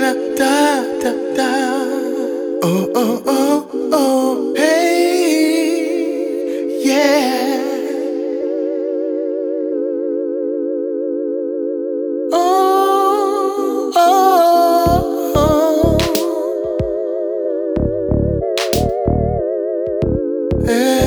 gonna da. Oh, oh, oh, oh, hey, yeah. Oh, oh, oh. Hey.